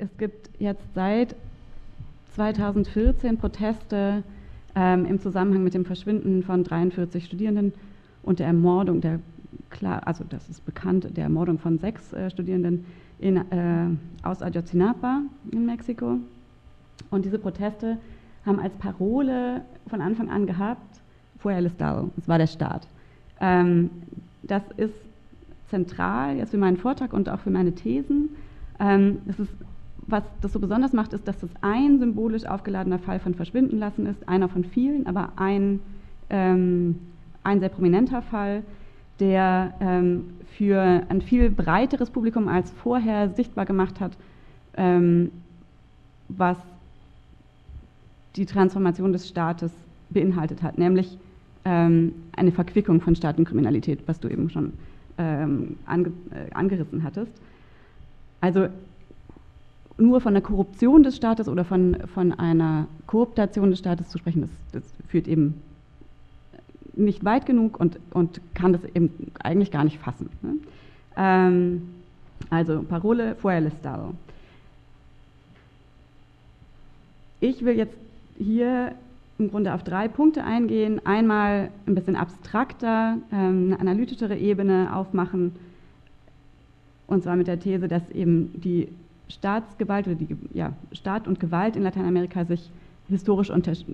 es gibt jetzt seit 2014 Proteste ähm, im Zusammenhang mit dem Verschwinden von 43 Studierenden und der Ermordung der klar, also das ist bekannt, der Ermordung von sechs äh, Studierenden in, äh, aus Ayotzinapa in Mexiko. Und diese Proteste haben als Parole von Anfang an gehabt, Fue el Estado, das war der Staat. Ähm, das ist zentral jetzt für meinen Vortrag und auch für meine Thesen. Ähm, ist, was das so besonders macht, ist, dass das ein symbolisch aufgeladener Fall von Verschwinden lassen ist, einer von vielen, aber ein, ähm, ein sehr prominenter Fall, der ähm, für ein viel breiteres Publikum als vorher sichtbar gemacht hat, ähm, was die Transformation des Staates beinhaltet hat, nämlich ähm, eine Verquickung von Staat und Kriminalität, was du eben schon ähm, ange äh, angerissen hattest. Also nur von der Korruption des Staates oder von, von einer Kooptation des Staates zu sprechen, das, das führt eben nicht weit genug und, und kann das eben eigentlich gar nicht fassen. Ne? Ähm, also Parole fue el. Ich will jetzt hier im Grunde auf drei Punkte eingehen. Einmal ein bisschen abstrakter, ähm, eine analytischere Ebene aufmachen, und zwar mit der These, dass eben die Staatsgewalt oder die ja, Staat und Gewalt in Lateinamerika sich historisch untersch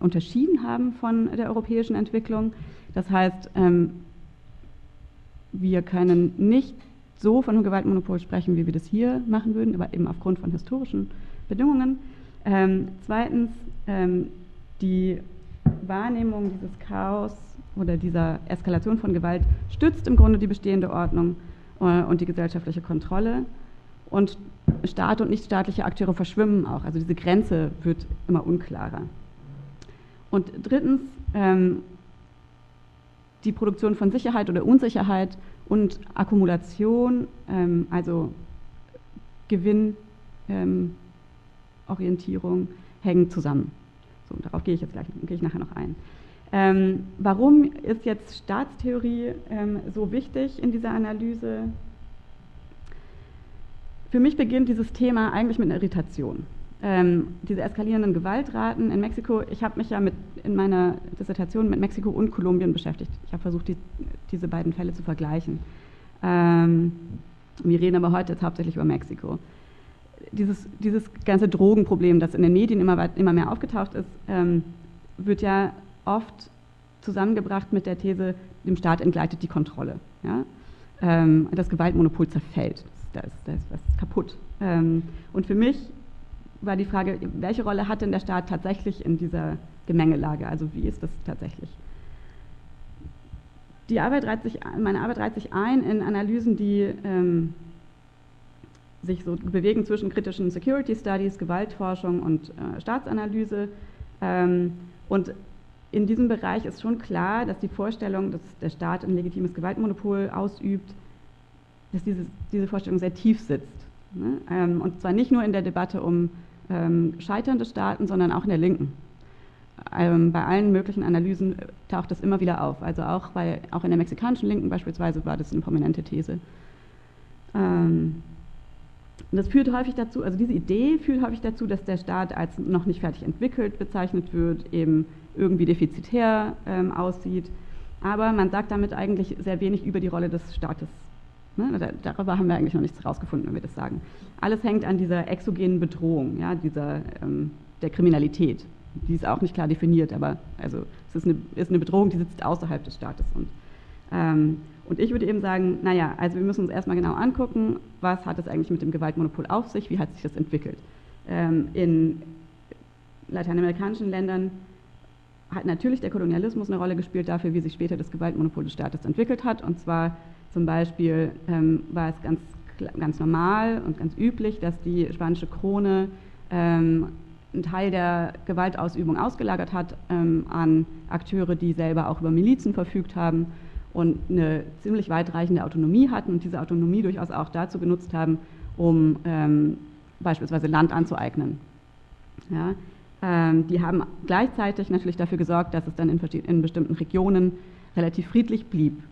unterschieden haben von der europäischen Entwicklung. Das heißt, ähm, wir können nicht so von einem Gewaltmonopol sprechen, wie wir das hier machen würden, aber eben aufgrund von historischen Bedingungen. Ähm, zweitens, ähm, die Wahrnehmung dieses Chaos oder dieser Eskalation von Gewalt stützt im Grunde die bestehende Ordnung äh, und die gesellschaftliche Kontrolle. Und Staat und nichtstaatliche Akteure verschwimmen auch. Also diese Grenze wird immer unklarer. Und drittens, ähm, die Produktion von Sicherheit oder Unsicherheit und Akkumulation, ähm, also Gewinnorientierung, ähm, hängen zusammen. So, darauf gehe ich jetzt gleich, gehe ich nachher noch ein. Ähm, warum ist jetzt Staatstheorie ähm, so wichtig in dieser Analyse? Für mich beginnt dieses Thema eigentlich mit einer Irritation. Ähm, diese eskalierenden Gewaltraten in Mexiko, ich habe mich ja mit, in meiner Dissertation mit Mexiko und Kolumbien beschäftigt. Ich habe versucht, die, diese beiden Fälle zu vergleichen. Ähm, wir reden aber heute jetzt hauptsächlich über Mexiko dieses, dieses ganze Drogenproblem, das in den Medien immer, weit, immer mehr aufgetaucht ist, ähm, wird ja oft zusammengebracht mit der These, dem Staat entgleitet die Kontrolle. Ja? Ähm, das Gewaltmonopol zerfällt, da ist, da ist was kaputt. Ähm, und für mich war die Frage, welche Rolle hat denn der Staat tatsächlich in dieser Gemengelage? Also wie ist das tatsächlich? Die Arbeit reiht sich, meine Arbeit reiht sich ein in Analysen, die ähm, sich so bewegen zwischen kritischen Security Studies, Gewaltforschung und äh, Staatsanalyse. Ähm, und in diesem Bereich ist schon klar, dass die Vorstellung, dass der Staat ein legitimes Gewaltmonopol ausübt, dass diese, diese Vorstellung sehr tief sitzt. Ne? Ähm, und zwar nicht nur in der Debatte um ähm, scheiternde Staaten, sondern auch in der Linken. Ähm, bei allen möglichen Analysen taucht das immer wieder auf. Also auch, bei, auch in der mexikanischen Linken beispielsweise war das eine prominente These. Ähm, das führt häufig dazu, also diese Idee führt häufig dazu, dass der Staat als noch nicht fertig entwickelt bezeichnet wird, eben irgendwie defizitär ähm, aussieht. Aber man sagt damit eigentlich sehr wenig über die Rolle des Staates. Ne? Darüber haben wir eigentlich noch nichts herausgefunden, wenn wir das sagen. Alles hängt an dieser exogenen Bedrohung, ja, dieser, ähm, der Kriminalität. Die ist auch nicht klar definiert, aber also, es ist eine, ist eine Bedrohung, die sitzt außerhalb des Staates. Und, ähm, und ich würde eben sagen, naja, also wir müssen uns erstmal genau angucken, was hat es eigentlich mit dem Gewaltmonopol auf sich, wie hat sich das entwickelt. Ähm, in lateinamerikanischen Ländern hat natürlich der Kolonialismus eine Rolle gespielt dafür, wie sich später das Gewaltmonopol des Staates entwickelt hat. Und zwar zum Beispiel ähm, war es ganz, ganz normal und ganz üblich, dass die spanische Krone ähm, einen Teil der Gewaltausübung ausgelagert hat ähm, an Akteure, die selber auch über Milizen verfügt haben und eine ziemlich weitreichende Autonomie hatten und diese Autonomie durchaus auch dazu genutzt haben, um ähm, beispielsweise Land anzueignen. Ja, ähm, die haben gleichzeitig natürlich dafür gesorgt, dass es dann in, in bestimmten Regionen relativ friedlich blieb.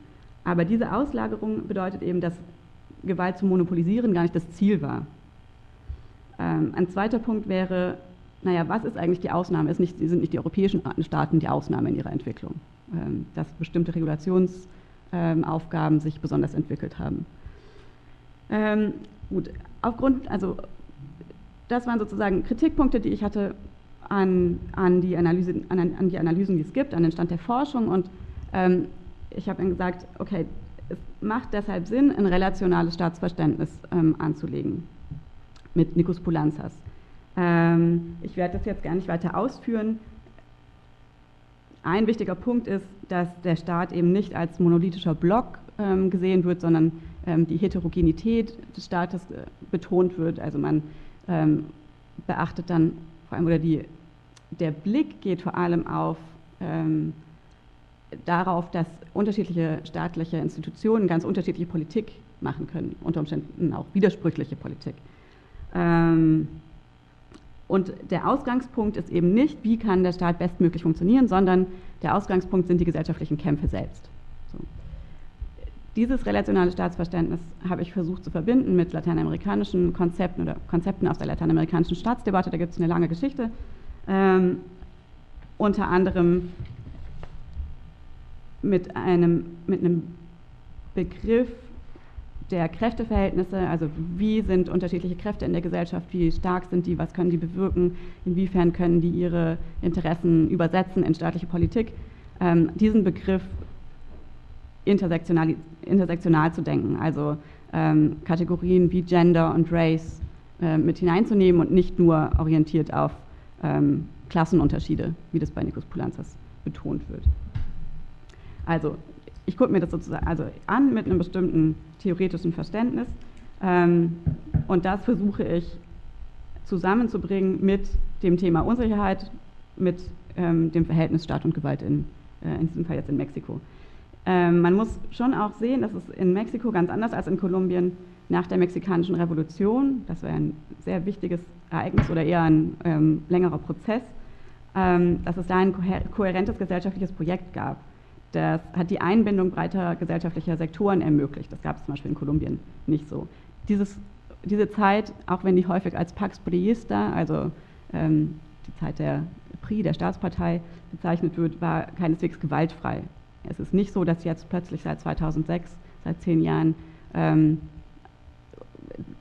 Aber diese Auslagerung bedeutet eben, dass Gewalt zu monopolisieren gar nicht das Ziel war. Ähm, ein zweiter Punkt wäre, naja, was ist eigentlich die Ausnahme? Es sind nicht die europäischen Staaten die Ausnahme in ihrer Entwicklung, ähm, dass bestimmte Regulationsaufgaben sich besonders entwickelt haben. Ähm, gut, aufgrund, also das waren sozusagen Kritikpunkte, die ich hatte an, an, die, Analyse, an, an die Analysen, die es gibt, an den Stand der Forschung. Und ähm, ich habe dann gesagt, okay, es macht deshalb Sinn, ein relationales Staatsverständnis ähm, anzulegen mit Nikos Poulanzas. Ähm, ich werde das jetzt gar nicht weiter ausführen. Ein wichtiger Punkt ist, dass der Staat eben nicht als monolithischer Block ähm, gesehen wird, sondern ähm, die Heterogenität des Staates äh, betont wird. Also man ähm, beachtet dann vor allem, oder die, der Blick geht vor allem auf ähm, darauf, dass unterschiedliche staatliche Institutionen ganz unterschiedliche Politik machen können, unter Umständen auch widersprüchliche Politik. Ähm, und der Ausgangspunkt ist eben nicht, wie kann der Staat bestmöglich funktionieren, sondern der Ausgangspunkt sind die gesellschaftlichen Kämpfe selbst. So. Dieses relationale Staatsverständnis habe ich versucht zu verbinden mit lateinamerikanischen Konzepten oder Konzepten aus der lateinamerikanischen Staatsdebatte. Da gibt es eine lange Geschichte. Ähm, unter anderem mit einem, mit einem Begriff der Kräfteverhältnisse, also wie sind unterschiedliche Kräfte in der Gesellschaft, wie stark sind die, was können die bewirken, inwiefern können die ihre Interessen übersetzen in staatliche Politik. Ähm, diesen Begriff intersektional, intersektional zu denken, also ähm, Kategorien wie Gender und Race äh, mit hineinzunehmen und nicht nur orientiert auf ähm, Klassenunterschiede, wie das bei Nikos Poulanzas betont wird. Also ich gucke mir das sozusagen also an mit einem bestimmten theoretischen Verständnis ähm, und das versuche ich zusammenzubringen mit dem Thema Unsicherheit, mit ähm, dem Verhältnis Staat und Gewalt in, äh, in diesem Fall jetzt in Mexiko. Ähm, man muss schon auch sehen, dass es in Mexiko ganz anders als in Kolumbien nach der mexikanischen Revolution, das war ein sehr wichtiges Ereignis oder eher ein ähm, längerer Prozess, ähm, dass es da ein kohärentes gesellschaftliches Projekt gab. Das hat die Einbindung breiter gesellschaftlicher Sektoren ermöglicht. Das gab es zum Beispiel in Kolumbien nicht so. Dieses, diese Zeit, auch wenn die häufig als Pax Priista, also ähm, die Zeit der PRI, der Staatspartei, bezeichnet wird, war keineswegs gewaltfrei. Es ist nicht so, dass jetzt plötzlich seit 2006, seit zehn Jahren, ähm,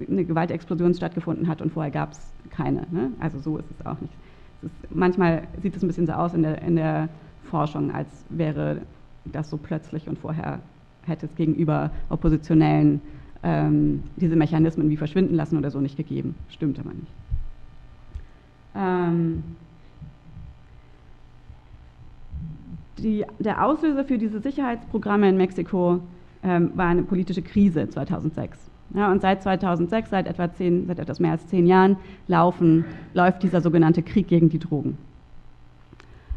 eine Gewaltexplosion stattgefunden hat und vorher gab es keine. Ne? Also so ist es auch nicht. Es ist, manchmal sieht es ein bisschen so aus in der, in der Forschung, als wäre das so plötzlich und vorher hätte es gegenüber Oppositionellen ähm, diese Mechanismen wie verschwinden lassen oder so nicht gegeben. Stimmt aber nicht. Ähm, die, der Auslöser für diese Sicherheitsprogramme in Mexiko ähm, war eine politische Krise 2006. Ja, und seit 2006, seit etwa zehn, seit etwas mehr als zehn Jahren, laufen, läuft dieser sogenannte Krieg gegen die Drogen.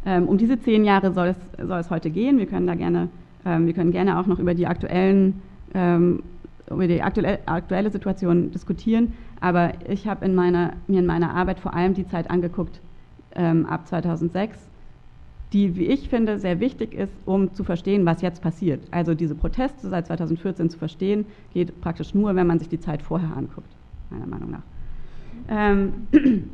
Ähm, um diese zehn Jahre soll es, soll es heute gehen. Wir können da gerne, ähm, wir können gerne auch noch über die aktuellen ähm, über die aktuelle, Situation diskutieren, aber ich habe in meiner, mir in meiner Arbeit vor allem die Zeit angeguckt ab 2006, die, wie ich finde, sehr wichtig ist, um zu verstehen, was jetzt passiert. Also diese Proteste seit 2014 zu verstehen, geht praktisch nur, wenn man sich die Zeit vorher anguckt, meiner Meinung nach. Ähm,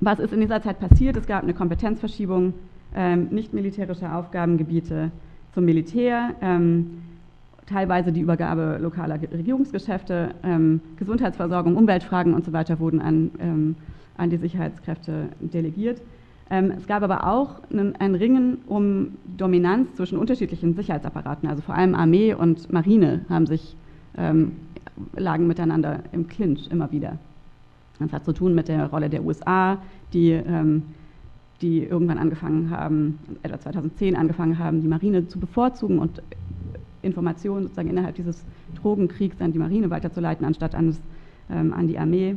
was ist in dieser Zeit passiert? Es gab eine Kompetenzverschiebung ähm, nicht militärische Aufgabengebiete zum Militär, ähm, teilweise die Übergabe lokaler Regierungsgeschäfte, ähm, Gesundheitsversorgung, Umweltfragen und so weiter wurden an, ähm, an die Sicherheitskräfte delegiert. Ähm, es gab aber auch einen, ein Ringen um Dominanz zwischen unterschiedlichen Sicherheitsapparaten, also vor allem Armee und Marine haben sich, ähm, lagen miteinander im Clinch immer wieder. Das hat zu tun mit der Rolle der USA, die die irgendwann angefangen haben, etwa 2010 angefangen haben, die Marine zu bevorzugen und Informationen sozusagen innerhalb dieses Drogenkriegs an die Marine weiterzuleiten, anstatt an, das, ähm, an die Armee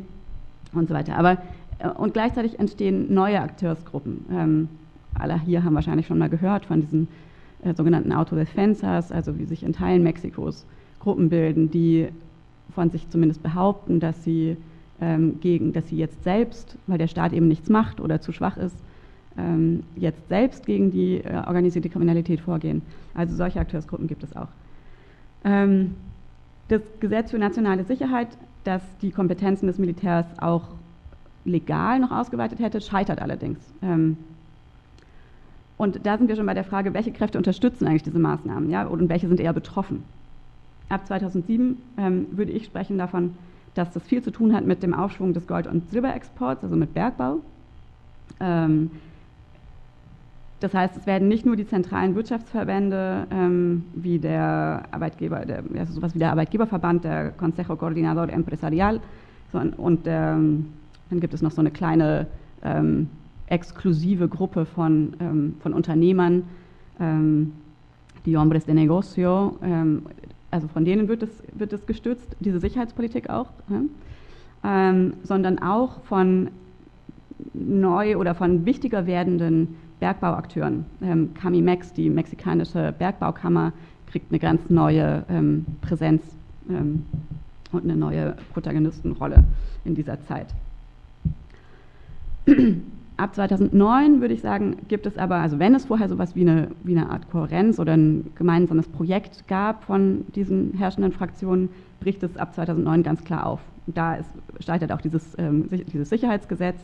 und so weiter. Aber äh, und gleichzeitig entstehen neue Akteursgruppen. Ähm, alle hier haben wahrscheinlich schon mal gehört von diesen äh, sogenannten Autodefensas, also wie sich in Teilen Mexikos Gruppen bilden, die von sich zumindest behaupten, dass sie ähm, gegen, dass sie jetzt selbst, weil der Staat eben nichts macht oder zu schwach ist, ähm, jetzt selbst gegen die äh, organisierte Kriminalität vorgehen. Also solche Akteursgruppen gibt es auch. Ähm, das Gesetz für nationale Sicherheit, das die Kompetenzen des Militärs auch legal noch ausgeweitet hätte, scheitert allerdings. Ähm, und da sind wir schon bei der Frage, welche Kräfte unterstützen eigentlich diese Maßnahmen ja, und welche sind eher betroffen. Ab 2007 ähm, würde ich sprechen davon, dass das viel zu tun hat mit dem Aufschwung des Gold- und Silberexports, also mit Bergbau. Ähm, das heißt, es werden nicht nur die zentralen Wirtschaftsverbände ähm, wie der Arbeitgeber, der, also sowas wie der Arbeitgeberverband, der Consejo Coordinador Empresarial, sondern, und ähm, dann gibt es noch so eine kleine ähm, exklusive Gruppe von, ähm, von Unternehmern, ähm, die Hombres de Negocio, ähm, also von denen wird es, wird es gestützt, diese Sicherheitspolitik auch, sondern auch von neu oder von wichtiger werdenden Bergbauakteuren. Ähm, Camimex, die mexikanische Bergbaukammer, kriegt eine ganz neue ähm, Präsenz ähm, und eine neue Protagonistenrolle in dieser Zeit. Ab 2009 würde ich sagen, gibt es aber, also wenn es vorher sowas wie eine, wie eine Art Kohärenz oder ein gemeinsames Projekt gab von diesen herrschenden Fraktionen, bricht es ab 2009 ganz klar auf. Und da ist, scheitert auch dieses, ähm, dieses Sicherheitsgesetz.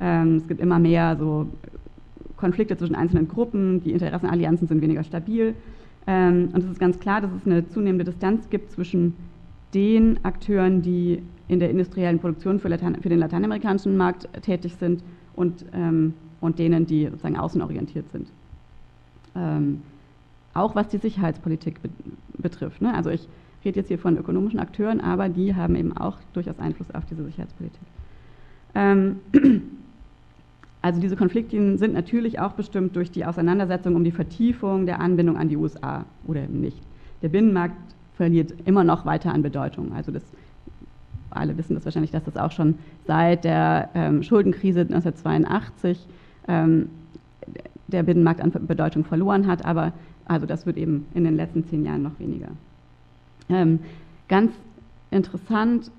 Ähm, es gibt immer mehr so Konflikte zwischen einzelnen Gruppen, die Interessenallianzen sind weniger stabil. Ähm, und es ist ganz klar, dass es eine zunehmende Distanz gibt zwischen den Akteuren, die in der industriellen Produktion für, Latein, für den lateinamerikanischen Markt tätig sind und, ähm, und denen, die sozusagen außenorientiert sind. Ähm, auch was die Sicherheitspolitik be betrifft. Ne? Also ich rede jetzt hier von ökonomischen Akteuren, aber die haben eben auch durchaus Einfluss auf diese Sicherheitspolitik. Also diese Konfliktlinien sind natürlich auch bestimmt durch die Auseinandersetzung um die Vertiefung der Anbindung an die USA oder eben nicht. Der Binnenmarkt verliert immer noch weiter an Bedeutung. Also das alle wissen das wahrscheinlich, dass das auch schon seit der ähm, Schuldenkrise 1982 ähm, der Binnenmarkt an Bedeutung verloren hat, aber also das wird eben in den letzten zehn Jahren noch weniger. Ähm, ganz interessant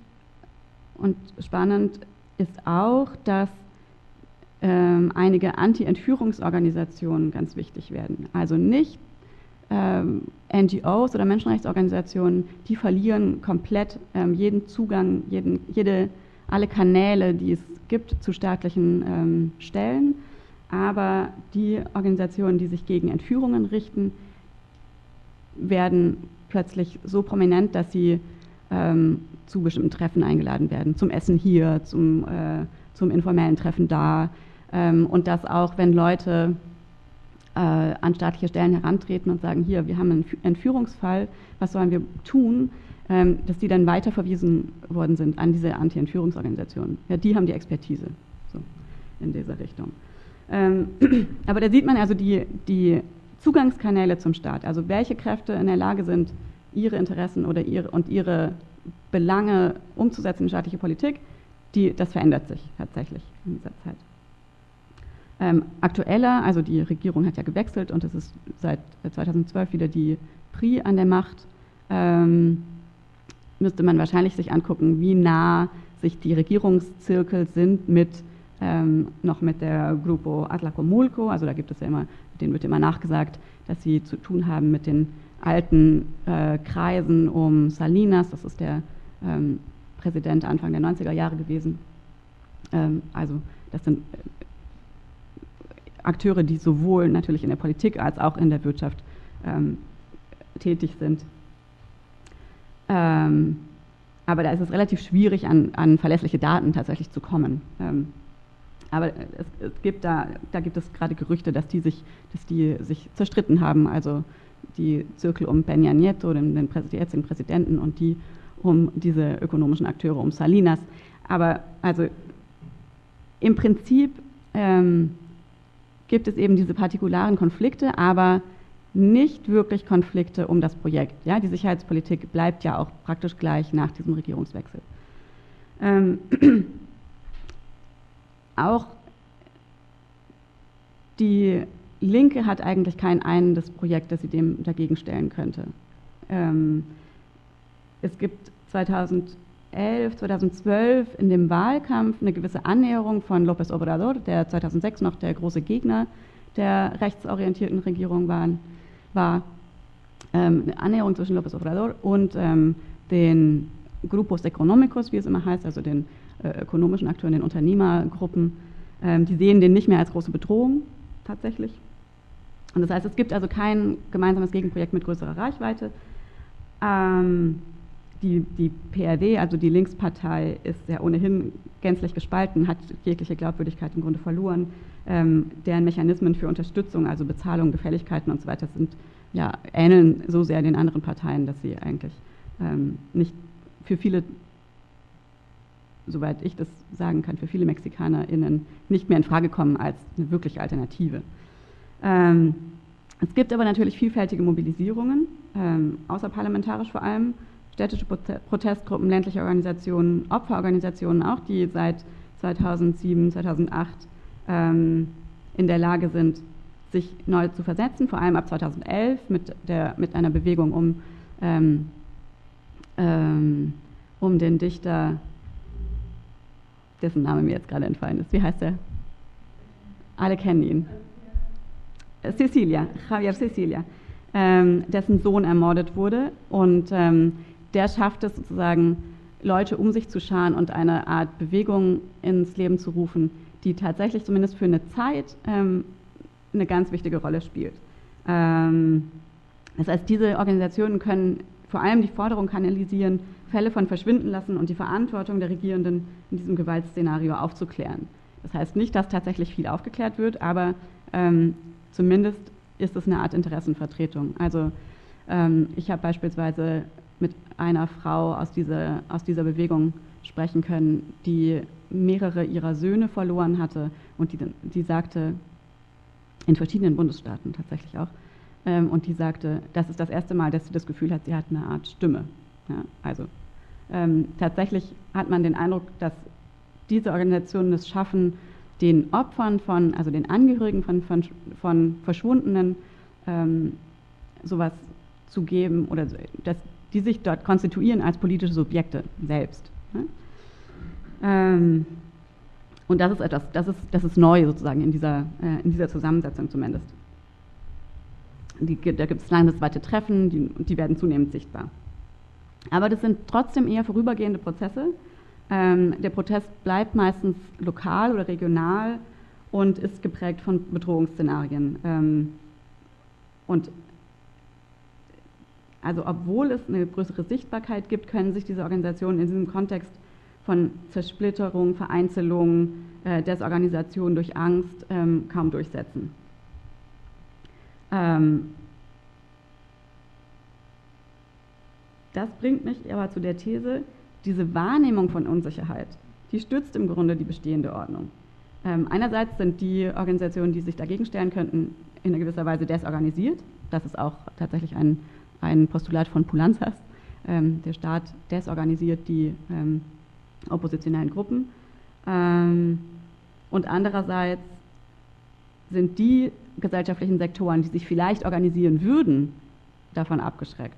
und spannend ist auch, dass ähm, einige Anti-Entführungsorganisationen ganz wichtig werden. Also nicht ähm, NGOs oder Menschenrechtsorganisationen, die verlieren komplett ähm, jeden Zugang, jeden, jede, alle Kanäle, die es gibt zu staatlichen ähm, Stellen. Aber die Organisationen, die sich gegen Entführungen richten, werden plötzlich so prominent, dass sie ähm, zu bestimmten Treffen eingeladen werden, zum Essen hier, zum, äh, zum informellen Treffen da. Ähm, und dass auch, wenn Leute äh, an staatliche Stellen herantreten und sagen, hier, wir haben einen Entführungsfall, was sollen wir tun, ähm, dass die dann weiterverwiesen worden sind an diese Anti-Entführungsorganisationen. Ja, die haben die Expertise so, in dieser Richtung. Ähm, aber da sieht man also die, die Zugangskanäle zum Staat, also welche Kräfte in der Lage sind, ihre Interessen oder ihre, und ihre Belange umzusetzen in staatliche Politik, die, das verändert sich tatsächlich in dieser Zeit. Ähm, aktueller, also die Regierung hat ja gewechselt und es ist seit 2012 wieder die PRI an der Macht, ähm, müsste man wahrscheinlich sich angucken, wie nah sich die Regierungszirkel sind mit ähm, noch mit der Grupo Atlacomulco, also da gibt es ja immer, denen wird immer nachgesagt, dass sie zu tun haben mit den alten äh, Kreisen um Salinas, das ist der ähm, Präsident Anfang der 90er Jahre gewesen. Ähm, also das sind Akteure, die sowohl natürlich in der Politik als auch in der Wirtschaft ähm, tätig sind. Ähm, aber da ist es relativ schwierig, an, an verlässliche Daten tatsächlich zu kommen. Ähm, aber es, es, gibt da, da gibt es gerade Gerüchte, dass die sich, dass die sich zerstritten haben, also die Zirkel um Peña Nieto, den, den jetzigen Präsidenten, und die um diese ökonomischen Akteure, um Salinas. Aber also im Prinzip ähm, gibt es eben diese partikularen Konflikte, aber nicht wirklich Konflikte um das Projekt. Ja, die Sicherheitspolitik bleibt ja auch praktisch gleich nach diesem Regierungswechsel. Ähm, auch die Linke hat eigentlich kein einendes Projekt, das sie dem dagegen stellen könnte. Ähm, es gibt 2000 2011, 2012 in dem Wahlkampf eine gewisse Annäherung von López Obrador, der 2006 noch der große Gegner der rechtsorientierten Regierung waren, war, ähm, eine Annäherung zwischen López Obrador und ähm, den Grupos Económicos, wie es immer heißt, also den äh, ökonomischen Akteuren, den Unternehmergruppen. Ähm, die sehen den nicht mehr als große Bedrohung tatsächlich. Und das heißt, es gibt also kein gemeinsames Gegenprojekt mit größerer Reichweite. Ähm, die, die PRD, also die Linkspartei, ist ja ohnehin gänzlich gespalten, hat jegliche Glaubwürdigkeit im Grunde verloren. Ähm, deren Mechanismen für Unterstützung, also Bezahlung, Gefälligkeiten und so weiter, sind ja ähneln so sehr den anderen Parteien, dass sie eigentlich ähm, nicht für viele, soweit ich das sagen kann, für viele MexikanerInnen nicht mehr in Frage kommen als eine wirkliche Alternative. Ähm, es gibt aber natürlich vielfältige Mobilisierungen, ähm, außerparlamentarisch vor allem, städtische Protestgruppen, ländliche Organisationen, Opferorganisationen auch, die seit 2007, 2008 ähm, in der Lage sind, sich neu zu versetzen, vor allem ab 2011 mit, der, mit einer Bewegung um, ähm, ähm, um den Dichter, dessen Name mir jetzt gerade entfallen ist. Wie heißt er? Alle kennen ihn. Cecilia, Javier Cecilia, ähm, dessen Sohn ermordet wurde und ähm, der schafft es sozusagen, Leute um sich zu scharen und eine Art Bewegung ins Leben zu rufen, die tatsächlich zumindest für eine Zeit ähm, eine ganz wichtige Rolle spielt. Ähm, das heißt, diese Organisationen können vor allem die Forderung kanalisieren, Fälle von verschwinden lassen und die Verantwortung der Regierenden in diesem Gewaltszenario aufzuklären. Das heißt nicht, dass tatsächlich viel aufgeklärt wird, aber ähm, zumindest ist es eine Art Interessenvertretung. Also ähm, ich habe beispielsweise mit einer Frau aus dieser, aus dieser Bewegung sprechen können, die mehrere ihrer Söhne verloren hatte und die, die sagte, in verschiedenen Bundesstaaten tatsächlich auch, ähm, und die sagte, das ist das erste Mal, dass sie das Gefühl hat, sie hat eine Art Stimme. Ja, also ähm, tatsächlich hat man den Eindruck, dass diese Organisationen es schaffen, den Opfern von, also den Angehörigen von, von, von Verschwundenen ähm, sowas zu geben oder dass die sich dort konstituieren als politische Subjekte selbst. Ne? Ähm, und das ist etwas, das ist, das ist neu sozusagen in dieser, äh, in dieser Zusammensetzung zumindest. Die, da gibt es landesweite Treffen, die, die werden zunehmend sichtbar. Aber das sind trotzdem eher vorübergehende Prozesse. Ähm, der Protest bleibt meistens lokal oder regional und ist geprägt von Bedrohungsszenarien. Ähm, und also obwohl es eine größere Sichtbarkeit gibt, können sich diese Organisationen in diesem Kontext von Zersplitterung, Vereinzelung, äh, Desorganisation durch Angst ähm, kaum durchsetzen. Ähm, das bringt mich aber zu der These, diese Wahrnehmung von Unsicherheit, die stützt im Grunde die bestehende Ordnung. Ähm, einerseits sind die Organisationen, die sich dagegen stellen könnten, in gewisser Weise desorganisiert. Das ist auch tatsächlich ein ein Postulat von Pulanzas. Ähm, der Staat desorganisiert die ähm, oppositionellen Gruppen. Ähm, und andererseits sind die gesellschaftlichen Sektoren, die sich vielleicht organisieren würden, davon abgeschreckt.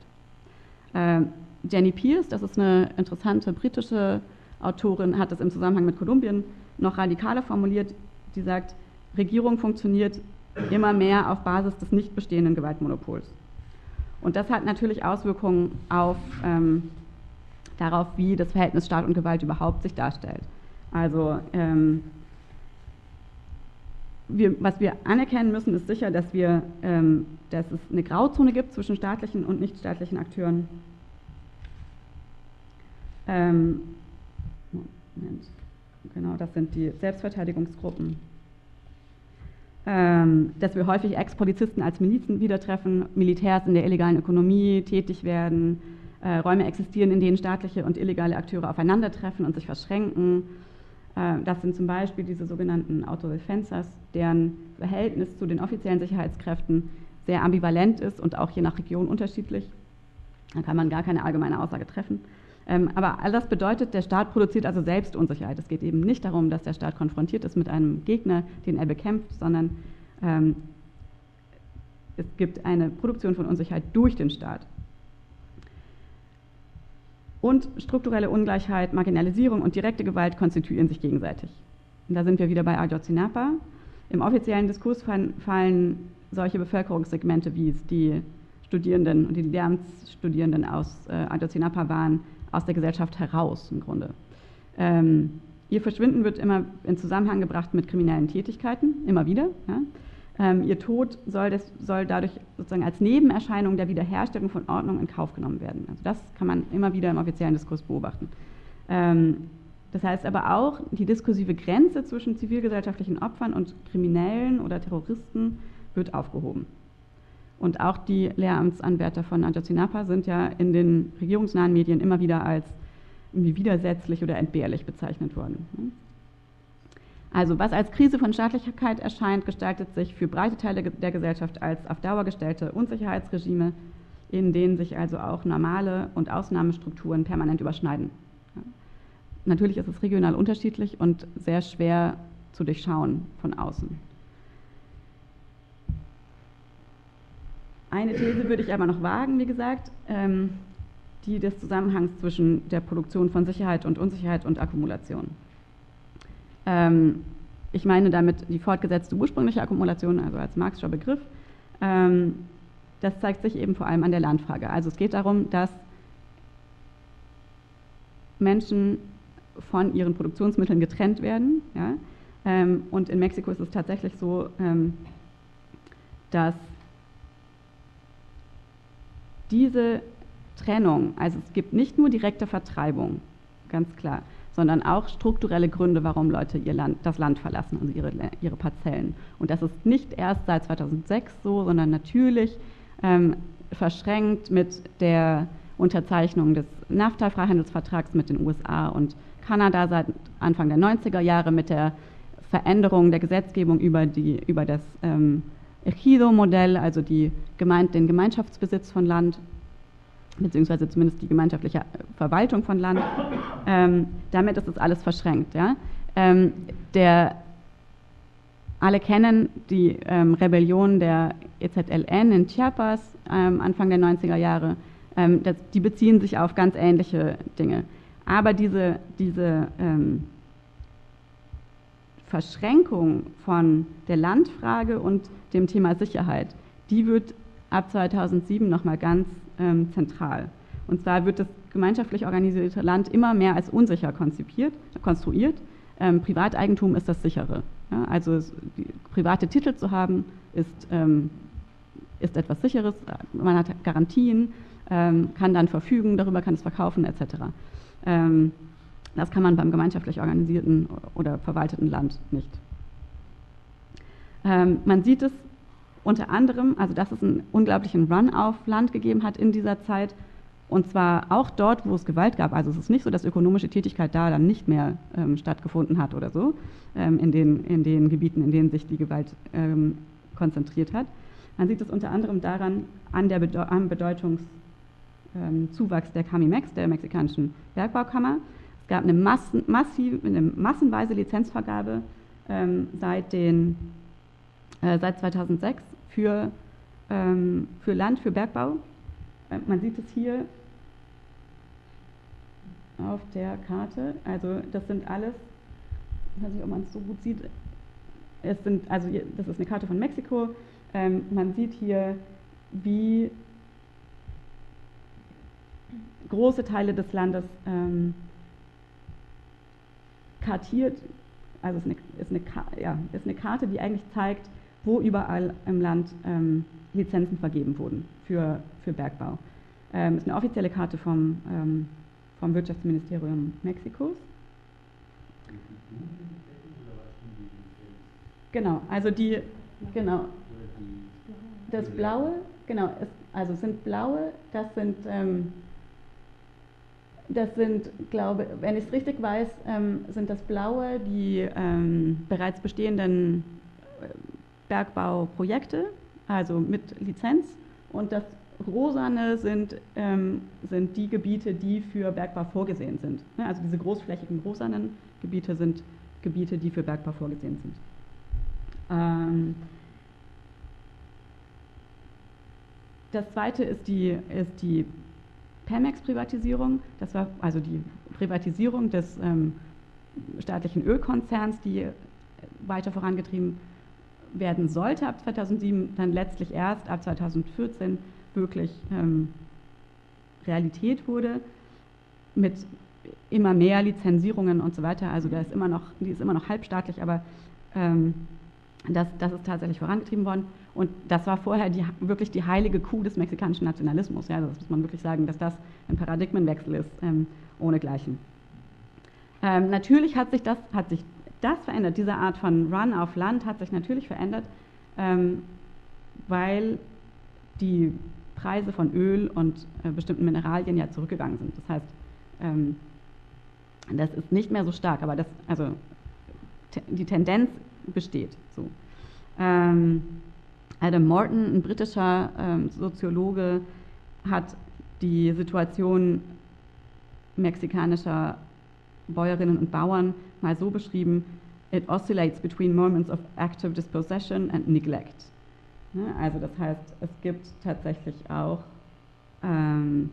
Ähm, Jenny Pierce, das ist eine interessante britische Autorin, hat das im Zusammenhang mit Kolumbien noch radikaler formuliert. Die sagt, Regierung funktioniert immer mehr auf Basis des nicht bestehenden Gewaltmonopols. Und das hat natürlich Auswirkungen auf, ähm, darauf, wie das Verhältnis Staat und Gewalt überhaupt sich darstellt. Also ähm, wir, was wir anerkennen müssen, ist sicher, dass, wir, ähm, dass es eine Grauzone gibt zwischen staatlichen und nichtstaatlichen Akteuren. Ähm, Moment. Genau, das sind die Selbstverteidigungsgruppen ähm, dass wir häufig Ex-Polizisten als Milizen wieder treffen, Militärs in der illegalen Ökonomie tätig werden, äh, Räume existieren, in denen staatliche und illegale Akteure aufeinandertreffen und sich verschränken. Äh, das sind zum Beispiel diese sogenannten Autodefensas, deren Verhältnis zu den offiziellen Sicherheitskräften sehr ambivalent ist und auch je nach Region unterschiedlich. Da kann man gar keine allgemeine Aussage treffen. Ähm, aber all das bedeutet, der Staat produziert also selbst Unsicherheit. Es geht eben nicht darum, dass der Staat konfrontiert ist mit einem Gegner, den er bekämpft, sondern ähm, es gibt eine Produktion von Unsicherheit durch den Staat. Und strukturelle Ungleichheit, Marginalisierung und direkte Gewalt konstituieren sich gegenseitig. Und da sind wir wieder bei Ayotzinapa. Im offiziellen Diskurs fallen solche Bevölkerungssegmente, wie es die Studierenden und die Lehramtsstudierenden aus äh, Ayotzinapa waren, aus der Gesellschaft heraus im Grunde. Ähm, ihr Verschwinden wird immer in Zusammenhang gebracht mit kriminellen Tätigkeiten, immer wieder. Ja. Ähm, ihr Tod soll, das, soll dadurch sozusagen als Nebenerscheinung der Wiederherstellung von Ordnung in Kauf genommen werden. Also das kann man immer wieder im offiziellen Diskurs beobachten. Ähm, das heißt aber auch, die diskursive Grenze zwischen zivilgesellschaftlichen Opfern und Kriminellen oder Terroristen wird aufgehoben. Und auch die Lehramtsanwärter von Ayotzinapa sind ja in den regierungsnahen Medien immer wieder als irgendwie widersetzlich oder entbehrlich bezeichnet worden. Also was als Krise von Staatlichkeit erscheint, gestaltet sich für breite Teile der Gesellschaft als auf Dauer gestellte Unsicherheitsregime, in denen sich also auch normale und Ausnahmestrukturen permanent überschneiden. Natürlich ist es regional unterschiedlich und sehr schwer zu durchschauen von außen. Eine These würde ich aber noch wagen, wie gesagt, ähm, die des Zusammenhangs zwischen der Produktion von Sicherheit und Unsicherheit und Akkumulation. Ähm, ich meine damit die fortgesetzte ursprüngliche Akkumulation, also als Marxischer Begriff. Ähm, das zeigt sich eben vor allem an der Landfrage. Also es geht darum, dass Menschen von ihren Produktionsmitteln getrennt werden. Ja? Ähm, und in Mexiko ist es tatsächlich so, ähm, dass diese Trennung, also es gibt nicht nur direkte Vertreibung, ganz klar, sondern auch strukturelle Gründe, warum Leute ihr Land, das Land verlassen, also ihre, ihre Parzellen. Und das ist nicht erst seit 2006 so, sondern natürlich ähm, verschränkt mit der Unterzeichnung des NAFTA-Freihandelsvertrags mit den USA und Kanada seit Anfang der 90er Jahre mit der Veränderung der Gesetzgebung über, die, über das ähm, Ejido-Modell, also die den Gemeinschaftsbesitz von Land, beziehungsweise zumindest die gemeinschaftliche Verwaltung von Land. Ähm, damit ist das alles verschränkt. Ja? Ähm, der, alle kennen die ähm, Rebellion der EZLN in Chiapas ähm, Anfang der 90er Jahre. Ähm, das, die beziehen sich auf ganz ähnliche Dinge. Aber diese, diese ähm, Verschränkung von der Landfrage und dem Thema Sicherheit, die wird ab 2007 nochmal ganz ähm, zentral. Und zwar wird das gemeinschaftlich organisierte Land immer mehr als unsicher konzipiert, konstruiert. Ähm, Privateigentum ist das sichere. Ja? Also private Titel zu haben, ist, ähm, ist etwas Sicheres. Man hat Garantien, ähm, kann dann verfügen, darüber kann es verkaufen etc. Das kann man beim gemeinschaftlich organisierten oder verwalteten Land nicht. Ähm, man sieht es unter anderem, also dass es einen unglaublichen Run auf Land gegeben hat in dieser Zeit. Und zwar auch dort, wo es Gewalt gab. Also es ist nicht so, dass ökonomische Tätigkeit da dann nicht mehr ähm, stattgefunden hat oder so, ähm, in, den, in den Gebieten, in denen sich die Gewalt ähm, konzentriert hat. Man sieht es unter anderem daran, an der Bedeu am Bedeutungs, ähm, der Camimex, der mexikanischen Bergbaukammer. Es gab eine, Massen, massiv, eine massenweise Lizenzvergabe ähm, seit, den, äh, seit 2006 für, ähm, für Land, für Bergbau. Äh, man sieht es hier auf der Karte. Also das sind alles, ich weiß nicht, ob man es so gut sieht. Es sind, also das ist eine Karte von Mexiko. Ähm, man sieht hier, wie große Teile des Landes ähm, kartiert, also ist eine, ist, eine, ja, ist eine Karte, die eigentlich zeigt, wo überall im Land ähm, Lizenzen vergeben wurden für, für Bergbau. Ähm, ist eine offizielle Karte vom, ähm, vom Wirtschaftsministerium Mexikos. Genau, also die, genau, das Blaue, genau, es, also sind blaue, das sind ähm, das sind, glaube wenn ich es richtig weiß, ähm, sind das blaue die ähm, bereits bestehenden äh, Bergbauprojekte, also mit Lizenz. Und das rosane sind, ähm, sind die Gebiete, die für Bergbau vorgesehen sind. Ne, also diese großflächigen rosanen Gebiete sind Gebiete, die für Bergbau vorgesehen sind. Ähm, das zweite ist die, ist die Pemex-Privatisierung. Das war also die Privatisierung des ähm, staatlichen Ölkonzerns, die weiter vorangetrieben werden sollte ab 2007, dann letztlich erst ab 2014 wirklich ähm, Realität wurde, mit immer mehr Lizenzierungen und so weiter. Also da ist immer noch, die ist immer noch halbstaatlich, aber ähm, das, das ist tatsächlich vorangetrieben worden. Und das war vorher die, wirklich die heilige Kuh des mexikanischen Nationalismus. Ja, das muss man wirklich sagen, dass das ein Paradigmenwechsel ist, ähm, ohnegleichen. Ähm, natürlich hat sich, das, hat sich das verändert, diese Art von Run auf Land hat sich natürlich verändert, ähm, weil die Preise von Öl und äh, bestimmten Mineralien ja zurückgegangen sind. Das heißt, ähm, das ist nicht mehr so stark, aber das, also die Tendenz besteht. So. Ähm, Adam Morton, ein britischer ähm, Soziologe, hat die Situation mexikanischer Bäuerinnen und Bauern mal so beschrieben, it oscillates between moments of active dispossession and neglect. Ne? Also das heißt, es gibt tatsächlich auch ähm,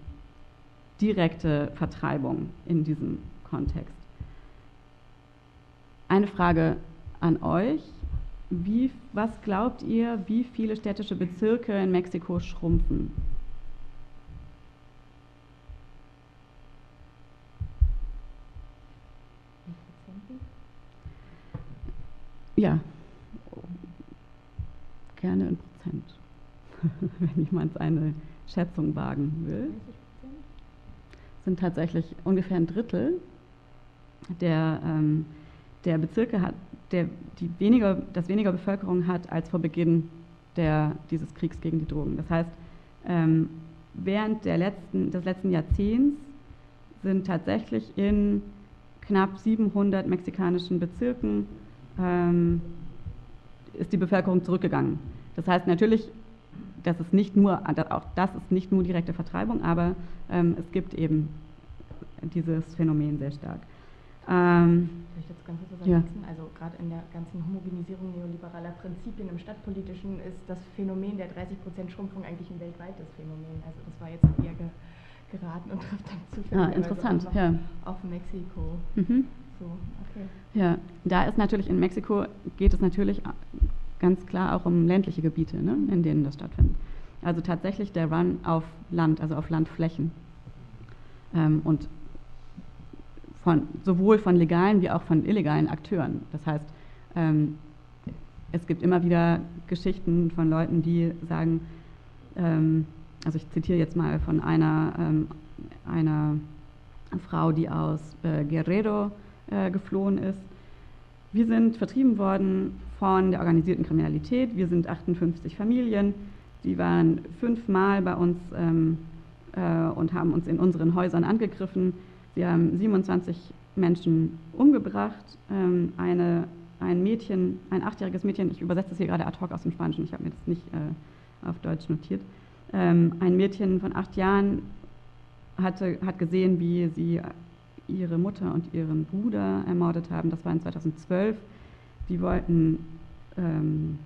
direkte Vertreibung in diesem Kontext. Eine Frage an euch. Wie, was glaubt ihr, wie viele städtische Bezirke in Mexiko schrumpfen? Ja, gerne in Prozent, wenn jemand eine Schätzung wagen will. Sind tatsächlich ungefähr ein Drittel der, ähm, der Bezirke, hat, der, die weniger, das weniger Bevölkerung hat als vor Beginn der, dieses Kriegs gegen die Drogen. Das heißt, ähm, während der letzten, des letzten Jahrzehnts sind tatsächlich in knapp 700 mexikanischen Bezirken ähm, ist die Bevölkerung zurückgegangen. Das heißt natürlich, das ist nicht nur, auch das ist nicht nur direkte Vertreibung, aber ähm, es gibt eben dieses Phänomen sehr stark. Ähm, ich das ganz kurz ja. Also gerade in der ganzen Homogenisierung neoliberaler Prinzipien im Stadtpolitischen ist das Phänomen der 30% Schrumpfung eigentlich ein weltweites Phänomen. Also das war jetzt eher ge geraten und trifft dann zufällig ah, interessant, ja. auf Mexiko. Mhm. So, okay. Ja, da ist natürlich in Mexiko geht es natürlich ganz klar auch um ländliche Gebiete, ne, in denen das stattfindet. Also tatsächlich der Run auf Land, also auf Landflächen. Ähm, und von, sowohl von legalen wie auch von illegalen Akteuren. Das heißt, ähm, es gibt immer wieder Geschichten von Leuten, die sagen, ähm, also ich zitiere jetzt mal von einer, ähm, einer Frau, die aus äh, Guerrero äh, geflohen ist. Wir sind vertrieben worden von der organisierten Kriminalität. Wir sind 58 Familien. Die waren fünfmal bei uns ähm, äh, und haben uns in unseren Häusern angegriffen. Sie haben 27 Menschen umgebracht. Ähm, eine, ein Mädchen, ein achtjähriges Mädchen, ich übersetze das hier gerade ad hoc aus dem Spanischen, ich habe mir das nicht äh, auf Deutsch notiert. Ähm, ein Mädchen von acht Jahren hatte, hat gesehen, wie sie ihre Mutter und ihren Bruder ermordet haben. Das war in 2012. Die wollten, ähm,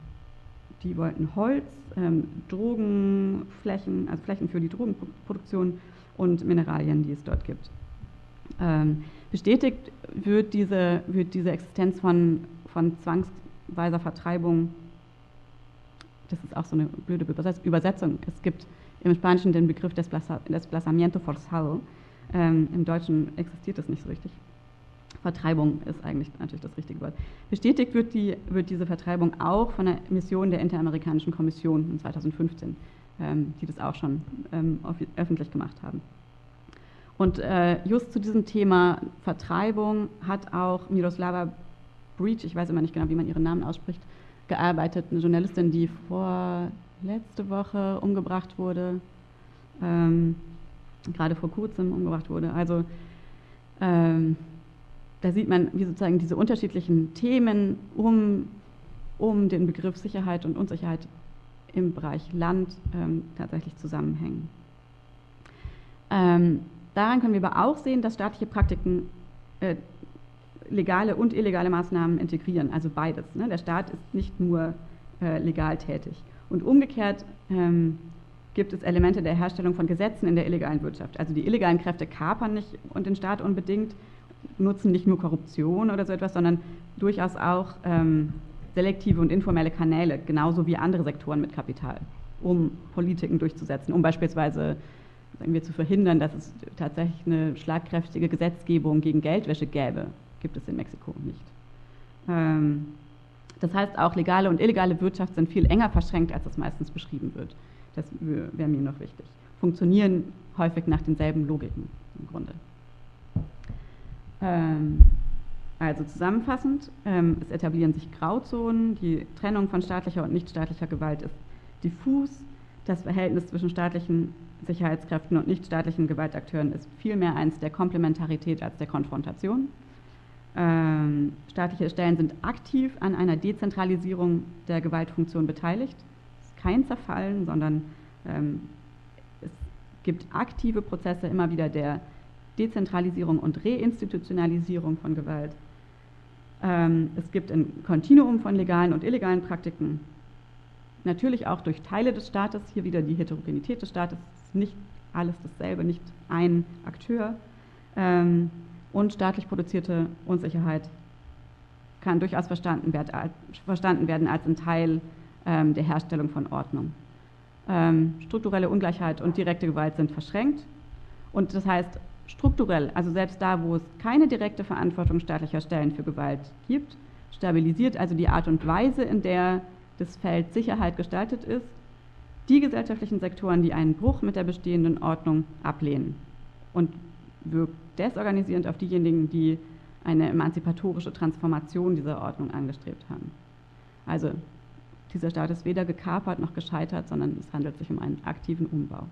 die wollten Holz, ähm, Drogenflächen, also Flächen für die Drogenproduktion und Mineralien, die es dort gibt. Ähm, bestätigt wird diese, wird diese Existenz von, von zwangsweiser Vertreibung, das ist auch so eine blöde Übersetzung, es gibt im Spanischen den Begriff des Desplazamiento forzado, ähm, Im Deutschen existiert das nicht so richtig. Vertreibung ist eigentlich natürlich das richtige Wort. Bestätigt wird, die, wird diese Vertreibung auch von der Mission der Interamerikanischen Kommission in 2015, ähm, die das auch schon ähm, öffentlich gemacht haben. Und äh, just zu diesem Thema Vertreibung hat auch Miroslava Breach, ich weiß immer nicht genau, wie man ihren Namen ausspricht, gearbeitet, eine Journalistin, die vor letzte Woche umgebracht wurde. Ähm, gerade vor kurzem umgebracht wurde. Also ähm, da sieht man, wie sozusagen diese unterschiedlichen Themen um, um den Begriff Sicherheit und Unsicherheit im Bereich Land ähm, tatsächlich zusammenhängen. Ähm, daran können wir aber auch sehen, dass staatliche Praktiken äh, legale und illegale Maßnahmen integrieren, also beides. Ne? Der Staat ist nicht nur äh, legal tätig. Und umgekehrt ähm, gibt es Elemente der Herstellung von Gesetzen in der illegalen Wirtschaft. Also die illegalen Kräfte kapern nicht und den Staat unbedingt, nutzen nicht nur Korruption oder so etwas, sondern durchaus auch ähm, selektive und informelle Kanäle, genauso wie andere Sektoren mit Kapital, um Politiken durchzusetzen, um beispielsweise sagen wir, zu verhindern, dass es tatsächlich eine schlagkräftige Gesetzgebung gegen Geldwäsche gäbe, gibt es in Mexiko nicht. Ähm, das heißt, auch legale und illegale Wirtschaft sind viel enger verschränkt, als es meistens beschrieben wird. Das wäre mir noch wichtig. Funktionieren häufig nach denselben Logiken im Grunde. Ähm, also zusammenfassend, ähm, es etablieren sich Grauzonen, die Trennung von staatlicher und nichtstaatlicher Gewalt ist diffus, das Verhältnis zwischen staatlichen Sicherheitskräften und nichtstaatlichen Gewaltakteuren ist vielmehr eins der Komplementarität als der Konfrontation. Ähm, staatliche Stellen sind aktiv an einer Dezentralisierung der Gewaltfunktion beteiligt. Es ist kein Zerfallen, sondern ähm, es gibt aktive Prozesse immer wieder der Dezentralisierung und Reinstitutionalisierung von Gewalt. Ähm, es gibt ein Kontinuum von legalen und illegalen Praktiken. Natürlich auch durch Teile des Staates, hier wieder die Heterogenität des Staates, nicht alles dasselbe, nicht ein Akteur. Ähm, und staatlich produzierte Unsicherheit kann durchaus verstanden, werden als ein Teil ähm, der Herstellung von Ordnung. strukturelle Ungleichheit und direkte Gewalt sind verschränkt. Und das heißt, strukturell, also selbst da, wo es keine direkte Verantwortung staatlicher Stellen für Gewalt gibt, stabilisiert also die Art und Weise, in der das Feld Sicherheit gestaltet ist, die gesellschaftlichen Sektoren, die einen Bruch mit der bestehenden Ordnung ablehnen und wirkt desorganisierend auf diejenigen, die eine emanzipatorische Transformation dieser Ordnung angestrebt haben. Also dieser Staat ist weder gekapert noch gescheitert, sondern es handelt sich um einen aktiven Umbau.